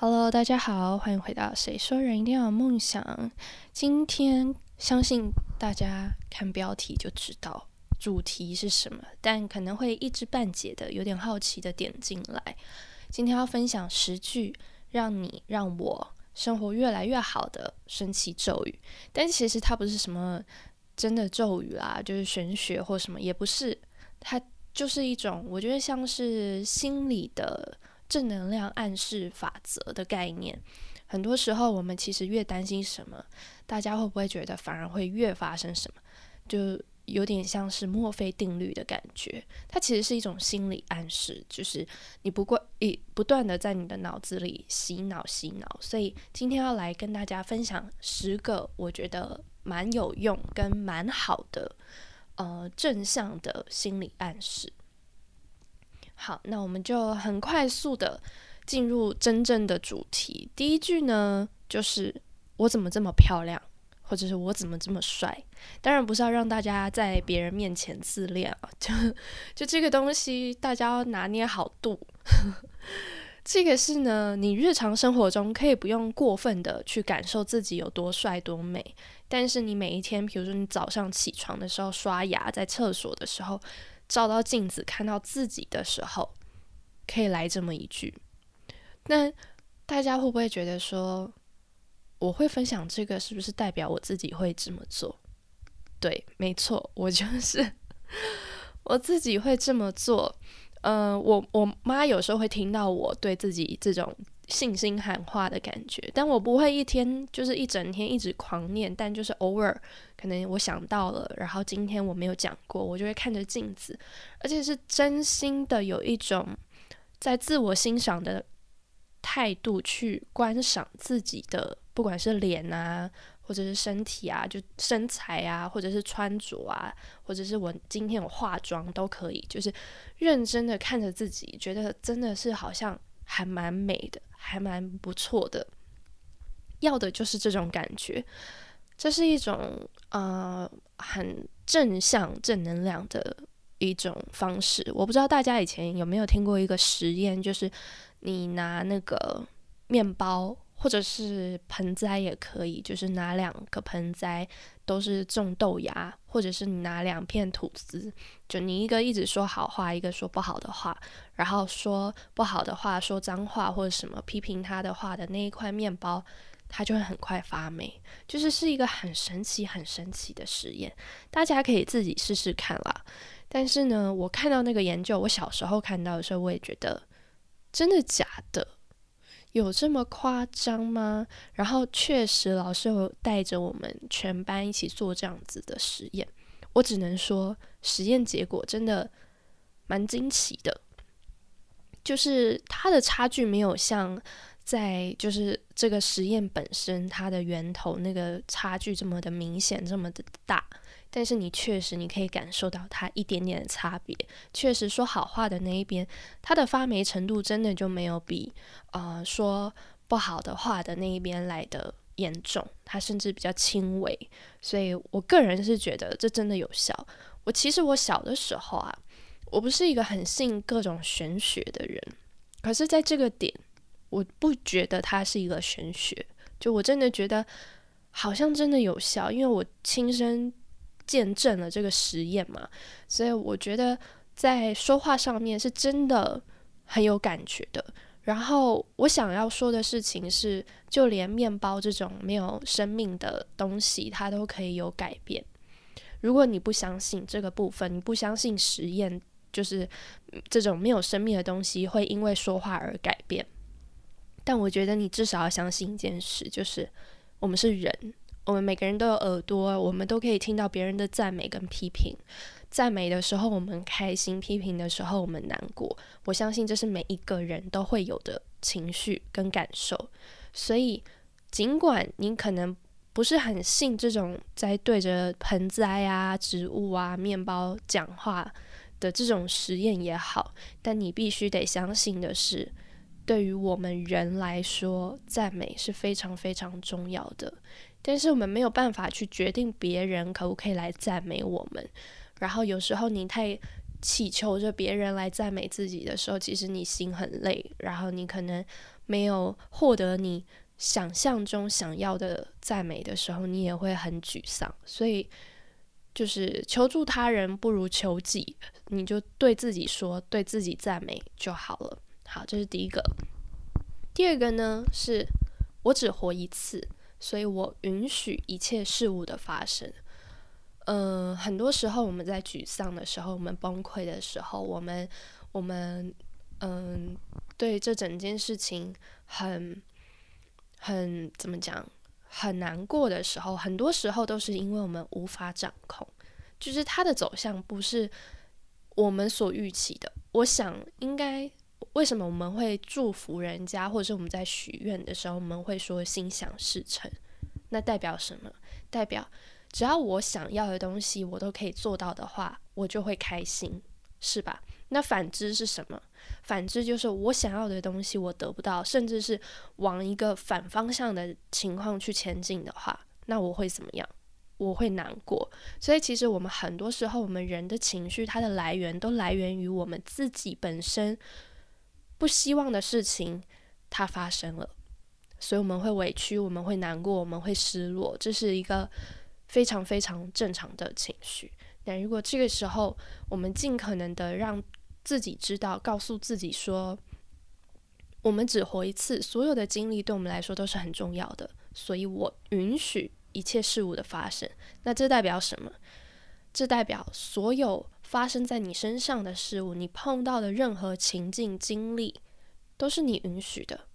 Hello，大家好，欢迎回到《谁说人一定要有梦想》。今天相信大家看标题就知道主题是什么，但可能会一知半解的，有点好奇的点进来。今天要分享十句让你让我生活越来越好的神奇咒语，但其实它不是什么真的咒语啦，就是玄学或什么，也不是，它就是一种我觉得像是心理的。正能量暗示法则的概念，很多时候我们其实越担心什么，大家会不会觉得反而会越发生什么？就有点像是墨菲定律的感觉。它其实是一种心理暗示，就是你不过一不断的在你的脑子里洗脑洗脑。所以今天要来跟大家分享十个我觉得蛮有用跟蛮好的呃正向的心理暗示。好，那我们就很快速的进入真正的主题。第一句呢，就是我怎么这么漂亮，或者是我怎么这么帅？当然不是要让大家在别人面前自恋啊，就就这个东西，大家要拿捏好度。这个是呢，你日常生活中可以不用过分的去感受自己有多帅多美，但是你每一天，比如说你早上起床的时候刷牙，在厕所的时候。照到镜子看到自己的时候，可以来这么一句。那大家会不会觉得说，我会分享这个，是不是代表我自己会这么做？对，没错，我就是我自己会这么做。嗯，我我妈有时候会听到我对自己这种。信心喊话的感觉，但我不会一天就是一整天一直狂念，但就是偶尔可能我想到了，然后今天我没有讲过，我就会看着镜子，而且是真心的有一种在自我欣赏的态度去观赏自己的，不管是脸啊，或者是身体啊，就身材啊，或者是穿着啊，或者是我今天有化妆都可以，就是认真的看着自己，觉得真的是好像还蛮美的。还蛮不错的，要的就是这种感觉，这是一种呃很正向、正能量的一种方式。我不知道大家以前有没有听过一个实验，就是你拿那个面包。或者是盆栽也可以，就是拿两个盆栽都是种豆芽，或者是你拿两片吐司，就你一个一直说好话，一个说不好的话，然后说不好的话，说脏话或者什么批评他的话的那一块面包，它就会很快发霉，就是是一个很神奇、很神奇的实验，大家可以自己试试看啦。但是呢，我看到那个研究，我小时候看到的时候，我也觉得真的假的。有这么夸张吗？然后确实，老师有带着我们全班一起做这样子的实验。我只能说，实验结果真的蛮惊奇的，就是它的差距没有像在就是这个实验本身它的源头那个差距这么的明显，这么的大。但是你确实，你可以感受到它一点点的差别。确实，说好话的那一边，它的发霉程度真的就没有比呃说不好的话的那一边来的严重，它甚至比较轻微。所以我个人是觉得这真的有效。我其实我小的时候啊，我不是一个很信各种玄学的人，可是在这个点，我不觉得它是一个玄学，就我真的觉得好像真的有效，因为我亲身。见证了这个实验嘛，所以我觉得在说话上面是真的很有感觉的。然后我想要说的事情是，就连面包这种没有生命的东西，它都可以有改变。如果你不相信这个部分，你不相信实验，就是这种没有生命的东西会因为说话而改变。但我觉得你至少要相信一件事，就是我们是人。我们每个人都有耳朵，我们都可以听到别人的赞美跟批评。赞美的时候我们开心，批评的时候我们难过。我相信这是每一个人都会有的情绪跟感受。所以，尽管你可能不是很信这种在对着盆栽啊、植物啊、面包讲话的这种实验也好，但你必须得相信的是，对于我们人来说，赞美是非常非常重要的。但是我们没有办法去决定别人可不可以来赞美我们。然后有时候你太祈求着别人来赞美自己的时候，其实你心很累。然后你可能没有获得你想象中想要的赞美的时候，你也会很沮丧。所以，就是求助他人不如求己，你就对自己说，对自己赞美就好了。好，这是第一个。第二个呢，是我只活一次，所以我允许一切事物的发生。嗯，很多时候我们在沮丧的时候，我们崩溃的时候，我们我们嗯，对这整件事情很很怎么讲，很难过的时候，很多时候都是因为我们无法掌控，就是它的走向不是我们所预期的。我想应该。为什么我们会祝福人家，或者是我们在许愿的时候，我们会说心想事成？那代表什么？代表只要我想要的东西，我都可以做到的话，我就会开心，是吧？那反之是什么？反之就是我想要的东西我得不到，甚至是往一个反方向的情况去前进的话，那我会怎么样？我会难过。所以其实我们很多时候，我们人的情绪，它的来源都来源于我们自己本身。不希望的事情，它发生了，所以我们会委屈，我们会难过，我们会失落，这是一个非常非常正常的情绪。但如果这个时候，我们尽可能的让自己知道，告诉自己说，我们只活一次，所有的经历对我们来说都是很重要的，所以我允许一切事物的发生。那这代表什么？这代表所有。发生在你身上的事物，你碰到的任何情境经历，都是你允许的，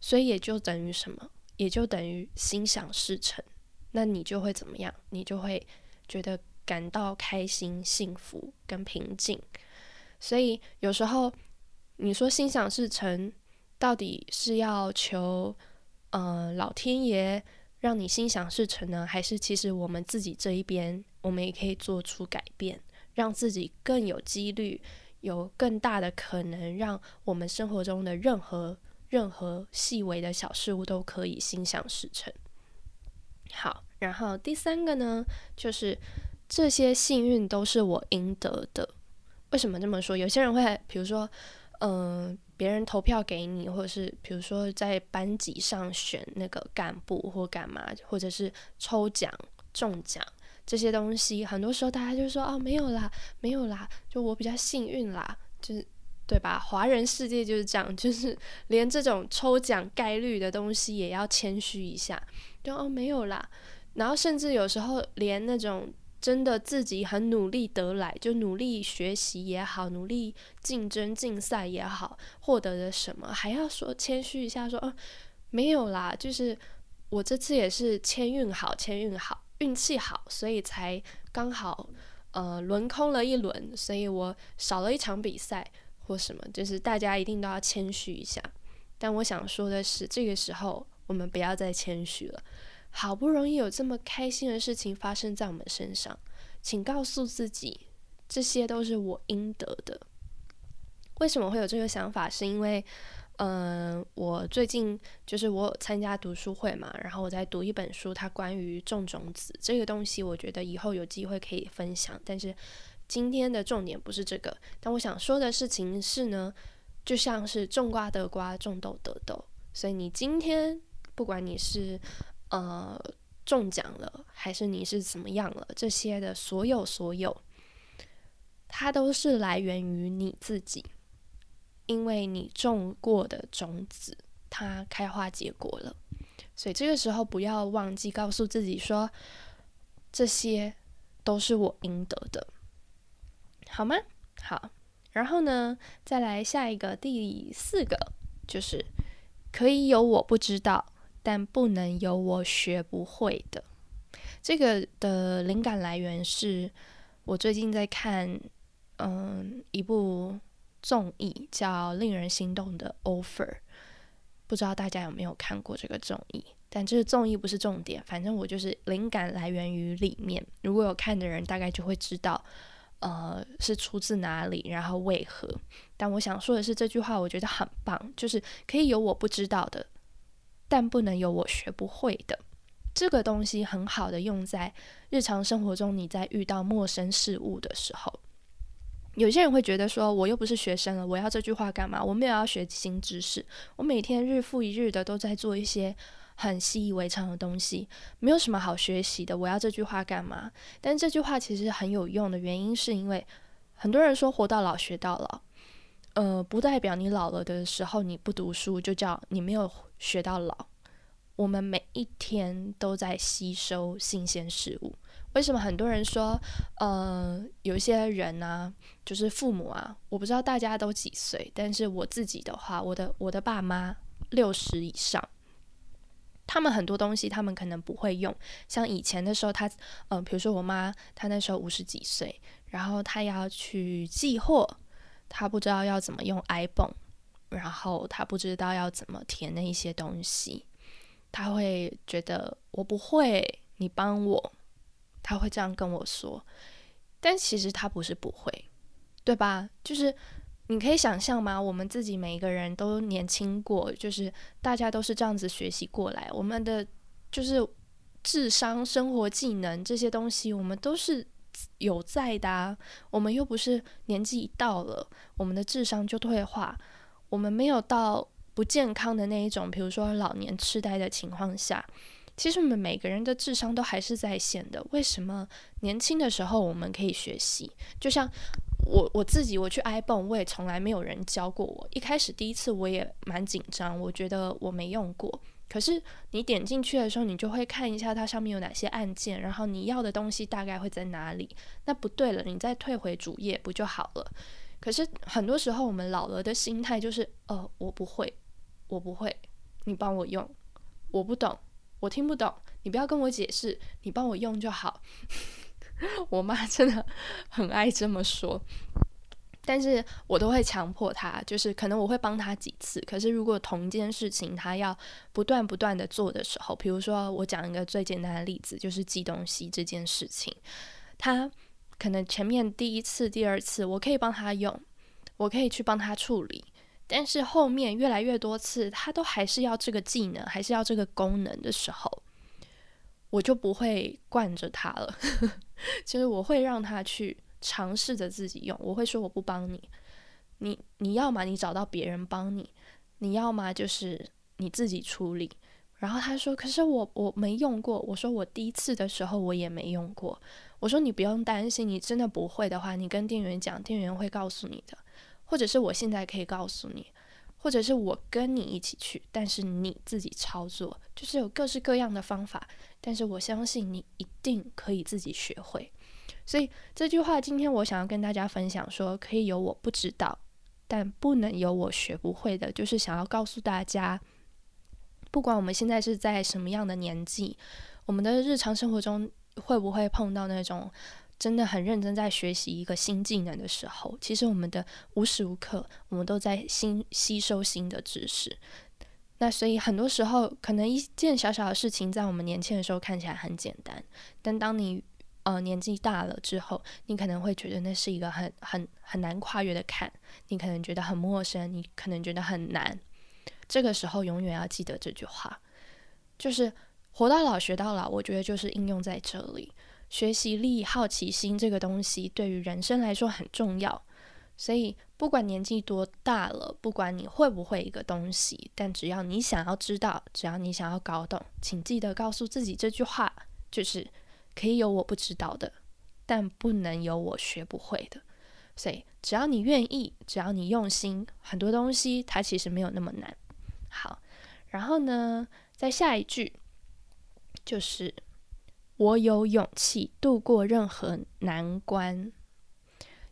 所以也就等于什么？也就等于心想事成。那你就会怎么样？你就会觉得感到开心、幸福跟平静。所以有时候你说心想事成，到底是要求呃老天爷让你心想事成呢，还是其实我们自己这一边，我们也可以做出改变？让自己更有几率，有更大的可能，让我们生活中的任何任何细微的小事物都可以心想事成。好，然后第三个呢，就是这些幸运都是我应得的。为什么这么说？有些人会，比如说，嗯，别人投票给你，或者是比如说在班级上选那个干部或干嘛，或者是抽奖中奖。这些东西，很多时候大家就说哦，没有啦，没有啦，就我比较幸运啦，就是对吧？华人世界就是这样，就是 连这种抽奖概率的东西也要谦虚一下，就哦没有啦。然后甚至有时候连那种真的自己很努力得来，就努力学习也好，努力竞争竞赛也好，获得的什么，还要说谦虚一下，说哦没有啦，就是我这次也是签运好，签运好。运气好，所以才刚好，呃，轮空了一轮，所以我少了一场比赛或什么，就是大家一定都要谦虚一下。但我想说的是，这个时候我们不要再谦虚了。好不容易有这么开心的事情发生在我们身上，请告诉自己，这些都是我应得的。为什么会有这个想法？是因为。嗯，我最近就是我参加读书会嘛，然后我在读一本书，它关于种种子这个东西，我觉得以后有机会可以分享。但是今天的重点不是这个，但我想说的事情是呢，就像是种瓜得瓜，种豆得豆。所以你今天不管你是呃中奖了，还是你是怎么样了，这些的所有所有，它都是来源于你自己。因为你种过的种子，它开花结果了，所以这个时候不要忘记告诉自己说，这些都是我应得的，好吗？好，然后呢，再来下一个第四个，就是可以有我不知道，但不能有我学不会的。这个的灵感来源是我最近在看，嗯，一部。综艺叫《令人心动的 offer》，不知道大家有没有看过这个综艺？但这个综艺不是重点，反正我就是灵感来源于里面。如果有看的人，大概就会知道，呃，是出自哪里，然后为何。但我想说的是，这句话我觉得很棒，就是可以有我不知道的，但不能有我学不会的。这个东西很好的用在日常生活中，你在遇到陌生事物的时候。有些人会觉得说，我又不是学生了，我要这句话干嘛？我没有要学新知识，我每天日复一日的都在做一些很习以为常的东西，没有什么好学习的。我要这句话干嘛？但这句话其实很有用的原因，是因为很多人说活到老学到老，呃，不代表你老了的时候你不读书就叫你没有学到老。我们每一天都在吸收新鲜事物。为什么很多人说，呃，有一些人呢，就是父母啊，我不知道大家都几岁，但是我自己的话，我的我的爸妈六十以上，他们很多东西他们可能不会用，像以前的时候，他，嗯，比如说我妈，她那时候五十几岁，然后她要去寄货，她不知道要怎么用 iPhone，然后她不知道要怎么填那一些东西，她会觉得我不会，你帮我。他会这样跟我说，但其实他不是不会，对吧？就是你可以想象吗？我们自己每一个人都年轻过，就是大家都是这样子学习过来，我们的就是智商、生活技能这些东西，我们都是有在的啊。我们又不是年纪一到了，我们的智商就退化，我们没有到不健康的那一种，比如说老年痴呆的情况下。其实我们每个人的智商都还是在线的。为什么年轻的时候我们可以学习？就像我我自己，我去 iPhone，我也从来没有人教过我。一开始第一次我也蛮紧张，我觉得我没用过。可是你点进去的时候，你就会看一下它上面有哪些按键，然后你要的东西大概会在哪里。那不对了，你再退回主页不就好了？可是很多时候我们老了的心态就是，呃，我不会，我不会，你帮我用，我不懂。我听不懂，你不要跟我解释，你帮我用就好。我妈真的很爱这么说，但是我都会强迫她，就是可能我会帮她几次。可是如果同一件事情她要不断不断的做的时候，比如说我讲一个最简单的例子，就是寄东西这件事情，她可能前面第一次、第二次我可以帮她用，我可以去帮她处理。但是后面越来越多次，他都还是要这个技能，还是要这个功能的时候，我就不会惯着他了。其 实我会让他去尝试着自己用，我会说我不帮你，你你要么你找到别人帮你，你要么就是你自己处理。然后他说：“可是我我没用过。”我说：“我第一次的时候我也没用过。”我说：“你不用担心，你真的不会的话，你跟店员讲，店员会告诉你的。”或者是我现在可以告诉你，或者是我跟你一起去，但是你自己操作，就是有各式各样的方法。但是我相信你一定可以自己学会。所以这句话今天我想要跟大家分享，说可以有我不知道，但不能有我学不会的，就是想要告诉大家，不管我们现在是在什么样的年纪，我们的日常生活中会不会碰到那种。真的很认真在学习一个新技能的时候，其实我们的无时无刻我们都在新吸收新的知识。那所以很多时候，可能一件小小的事情，在我们年轻的时候看起来很简单，但当你呃年纪大了之后，你可能会觉得那是一个很很很难跨越的坎，你可能觉得很陌生，你可能觉得很难。这个时候，永远要记得这句话，就是活到老学到老。我觉得就是应用在这里。学习力、好奇心这个东西对于人生来说很重要，所以不管年纪多大了，不管你会不会一个东西，但只要你想要知道，只要你想要搞懂，请记得告诉自己这句话：就是可以有我不知道的，但不能有我学不会的。所以只要你愿意，只要你用心，很多东西它其实没有那么难。好，然后呢，在下一句就是。我有勇气度过任何难关。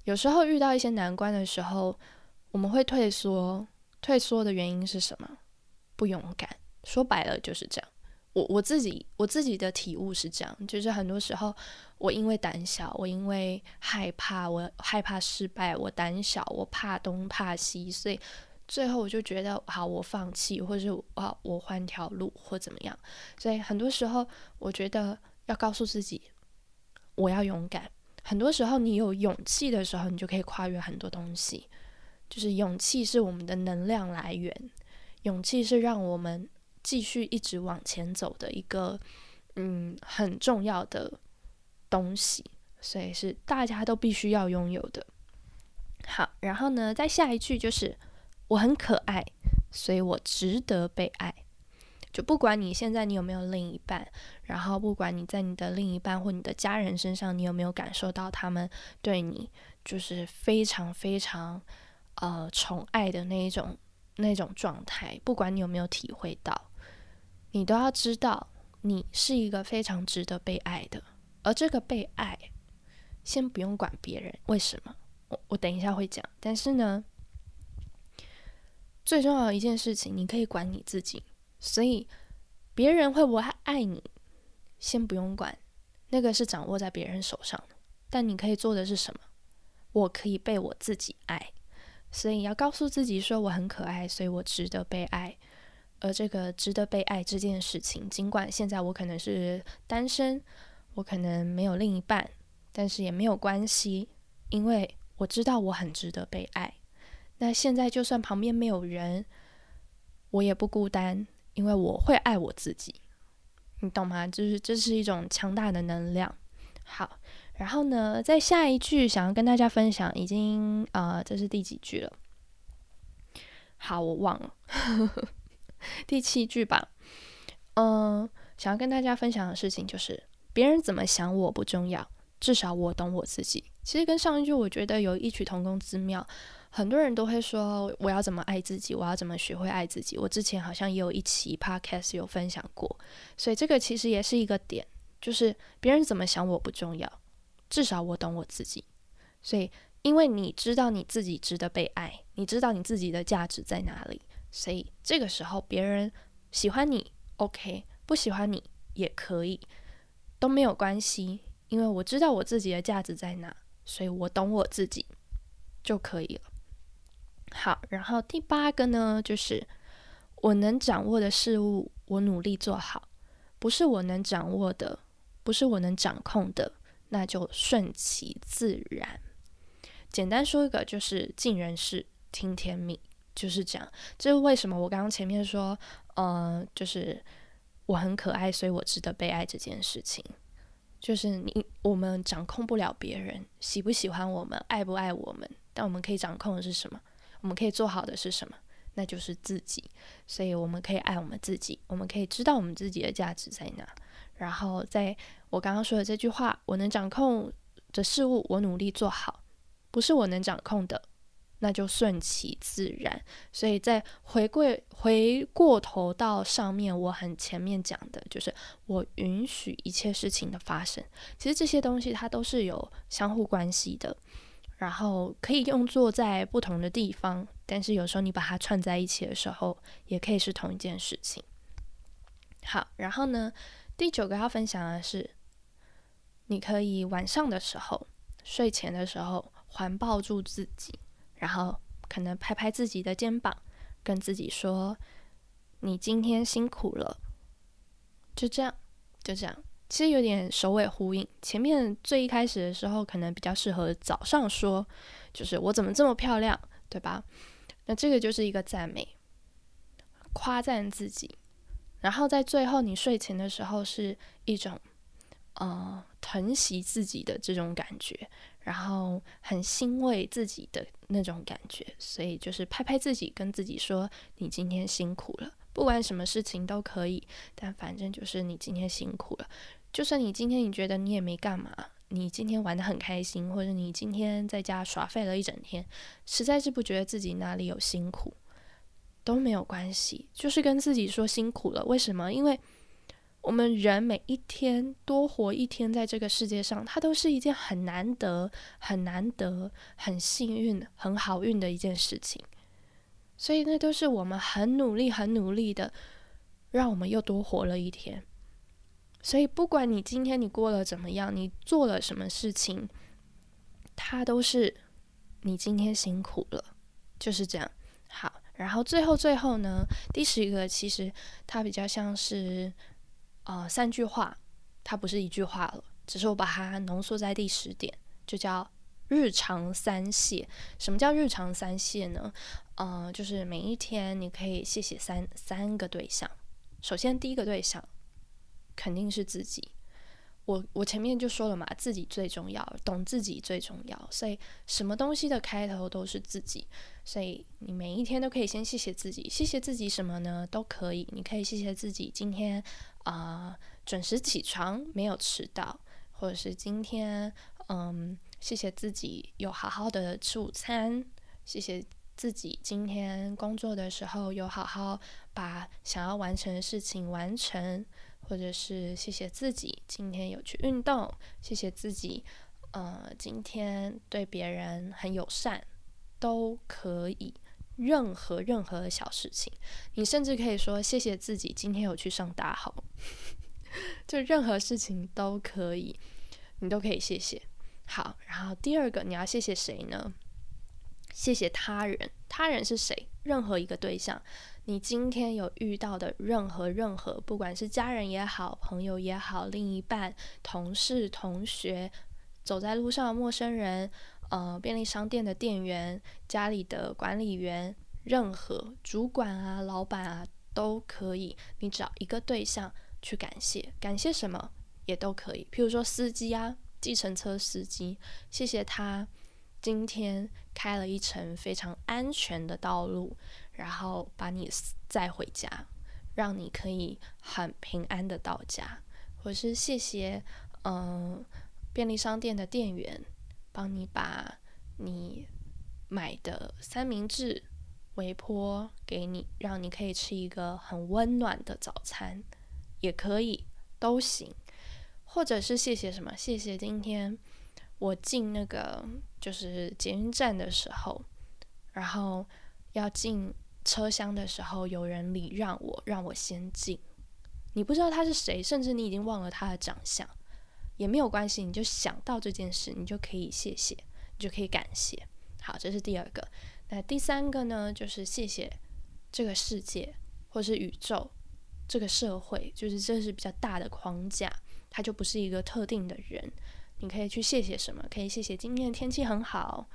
有时候遇到一些难关的时候，我们会退缩。退缩的原因是什么？不勇敢。说白了就是这样。我我自己我自己的体悟是这样，就是很多时候我因为胆小，我因为害怕，我害怕失败，我胆小，我怕东怕西，所以最后我就觉得好，我放弃，或者是啊，我换条路或怎么样。所以很多时候，我觉得。要告诉自己，我要勇敢。很多时候，你有勇气的时候，你就可以跨越很多东西。就是勇气是我们的能量来源，勇气是让我们继续一直往前走的一个嗯很重要的东西，所以是大家都必须要拥有的。好，然后呢，再下一句就是我很可爱，所以我值得被爱。就不管你现在你有没有另一半，然后不管你在你的另一半或你的家人身上，你有没有感受到他们对你就是非常非常呃宠爱的那一种那种状态，不管你有没有体会到，你都要知道你是一个非常值得被爱的。而这个被爱，先不用管别人为什么，我我等一下会讲。但是呢，最重要的一件事情，你可以管你自己。所以，别人会不会爱你，先不用管，那个是掌握在别人手上。但你可以做的是什么？我可以被我自己爱，所以要告诉自己说我很可爱，所以我值得被爱。而这个值得被爱这件事情，尽管现在我可能是单身，我可能没有另一半，但是也没有关系，因为我知道我很值得被爱。那现在就算旁边没有人，我也不孤单。因为我会爱我自己，你懂吗？就是这是一种强大的能量。好，然后呢，在下一句想要跟大家分享，已经呃，这是第几句了？好，我忘了，第七句吧。嗯，想要跟大家分享的事情就是，别人怎么想我不重要，至少我懂我自己。其实跟上一句我觉得有异曲同工之妙。很多人都会说我要怎么爱自己，我要怎么学会爱自己。我之前好像也有一期 podcast 有分享过，所以这个其实也是一个点，就是别人怎么想我不重要，至少我懂我自己。所以因为你知道你自己值得被爱，你知道你自己的价值在哪里，所以这个时候别人喜欢你 OK，不喜欢你也可以，都没有关系，因为我知道我自己的价值在哪，所以我懂我自己就可以了。好，然后第八个呢，就是我能掌握的事物，我努力做好；不是我能掌握的，不是我能掌控的，那就顺其自然。简单说一个，就是尽人事，听天命，就是这样。这是为什么我刚刚前面说，呃，就是我很可爱，所以我值得被爱这件事情，就是你我们掌控不了别人喜不喜欢我们，爱不爱我们，但我们可以掌控的是什么？我们可以做好的是什么？那就是自己，所以我们可以爱我们自己，我们可以知道我们自己的价值在哪。然后，在我刚刚说的这句话，我能掌控的事物，我努力做好；不是我能掌控的，那就顺其自然。所以在回归回过头到上面，我很前面讲的就是我允许一切事情的发生。其实这些东西它都是有相互关系的。然后可以用作在不同的地方，但是有时候你把它串在一起的时候，也可以是同一件事情。好，然后呢，第九个要分享的是，你可以晚上的时候、睡前的时候环抱住自己，然后可能拍拍自己的肩膀，跟自己说：“你今天辛苦了。”就这样，就这样。其实有点首尾呼应，前面最一开始的时候可能比较适合早上说，就是我怎么这么漂亮，对吧？那这个就是一个赞美，夸赞自己，然后在最后你睡前的时候是一种呃疼惜自己的这种感觉，然后很欣慰自己的那种感觉，所以就是拍拍自己，跟自己说你今天辛苦了，不管什么事情都可以，但反正就是你今天辛苦了。就算你今天你觉得你也没干嘛，你今天玩的很开心，或者你今天在家耍废了一整天，实在是不觉得自己哪里有辛苦，都没有关系，就是跟自己说辛苦了。为什么？因为我们人每一天多活一天，在这个世界上，它都是一件很难得、很难得、很幸运、很好运的一件事情，所以那都是我们很努力、很努力的，让我们又多活了一天。所以，不管你今天你过了怎么样，你做了什么事情，它都是你今天辛苦了，就是这样。好，然后最后最后呢，第十一个其实它比较像是呃三句话，它不是一句话了，只是我把它浓缩在第十点，就叫日常三谢。什么叫日常三谢呢？呃，就是每一天你可以谢谢三三个对象。首先第一个对象。肯定是自己。我我前面就说了嘛，自己最重要，懂自己最重要，所以什么东西的开头都是自己，所以你每一天都可以先谢谢自己，谢谢自己什么呢？都可以，你可以谢谢自己今天啊准时起床，没有迟到，或者是今天嗯谢谢自己有好好的吃午餐，谢谢自己今天工作的时候有好好把想要完成的事情完成。或者是谢谢自己今天有去运动，谢谢自己，呃，今天对别人很友善，都可以。任何任何的小事情，你甚至可以说谢谢自己今天有去上大号，就任何事情都可以，你都可以谢谢。好，然后第二个你要谢谢谁呢？谢谢他人，他人是谁？任何一个对象。你今天有遇到的任何任何，不管是家人也好，朋友也好，另一半、同事、同学，走在路上的陌生人，呃，便利商店的店员，家里的管理员，任何主管啊、老板啊，都可以。你找一个对象去感谢，感谢什么也都可以。譬如说司机啊，计程车司机，谢谢他今天开了一程非常安全的道路。然后把你载回家，让你可以很平安的到家，或是谢谢嗯便利商店的店员帮你把你买的三明治、微波给你，让你可以吃一个很温暖的早餐，也可以都行。或者是谢谢什么？谢谢今天我进那个就是捷运站的时候，然后要进。车厢的时候，有人礼让我，让我先进。你不知道他是谁，甚至你已经忘了他的长相，也没有关系。你就想到这件事，你就可以谢谢，你就可以感谢。好，这是第二个。那第三个呢？就是谢谢这个世界，或是宇宙，这个社会，就是这是比较大的框架，他就不是一个特定的人。你可以去谢谢什么？可以谢谢今天的天气很好，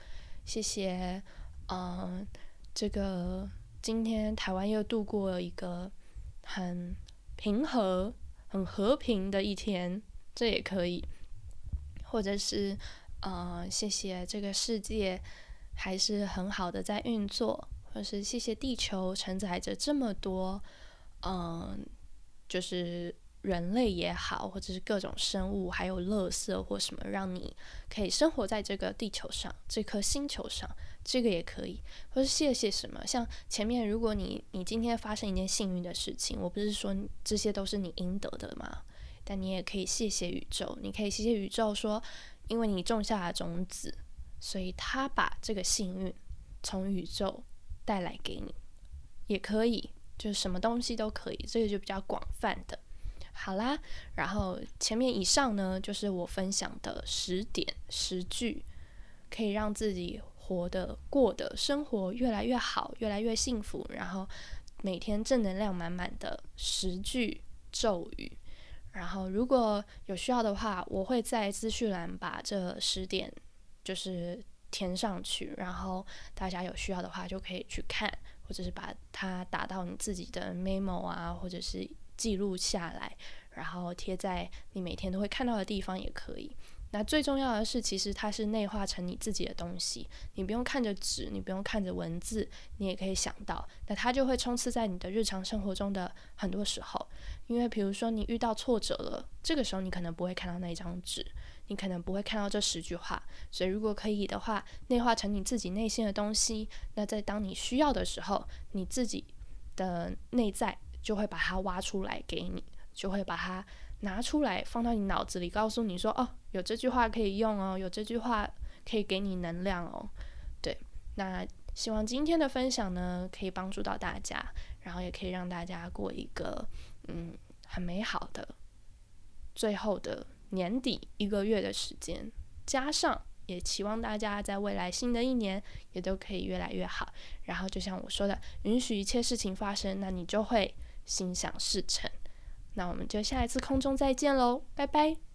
谢谢，嗯，这个。今天台湾又度过了一个很平和、很和平的一天，这也可以，或者是呃，谢谢这个世界还是很好的在运作，或是谢谢地球承载着这么多，嗯，就是。人类也好，或者是各种生物，还有垃圾或什么，让你可以生活在这个地球上、这颗星球上，这个也可以。或是谢谢什么？像前面，如果你你今天发生一件幸运的事情，我不是说这些都是你应得的吗？但你也可以谢谢宇宙，你可以谢谢宇宙，说因为你种下了种子，所以他把这个幸运从宇宙带来给你，也可以，就是什么东西都可以。这个就比较广泛的。好啦，然后前面以上呢，就是我分享的十点十句，可以让自己活得过的生活越来越好，越来越幸福，然后每天正能量满满的十句咒语。然后如果有需要的话，我会在资讯栏把这十点就是填上去，然后大家有需要的话就可以去看，或者是把它打到你自己的 memo 啊，或者是。记录下来，然后贴在你每天都会看到的地方也可以。那最重要的是，其实它是内化成你自己的东西，你不用看着纸，你不用看着文字，你也可以想到，那它就会充斥在你的日常生活中的很多时候。因为比如说你遇到挫折了，这个时候你可能不会看到那一张纸，你可能不会看到这十句话。所以如果可以的话，内化成你自己内心的东西，那在当你需要的时候，你自己的内在。就会把它挖出来给你，就会把它拿出来放到你脑子里，告诉你说：“哦，有这句话可以用哦，有这句话可以给你能量哦。”对，那希望今天的分享呢，可以帮助到大家，然后也可以让大家过一个嗯很美好的最后的年底一个月的时间，加上也期望大家在未来新的一年也都可以越来越好。然后就像我说的，允许一切事情发生，那你就会。心想事成，那我们就下一次空中再见喽，拜拜。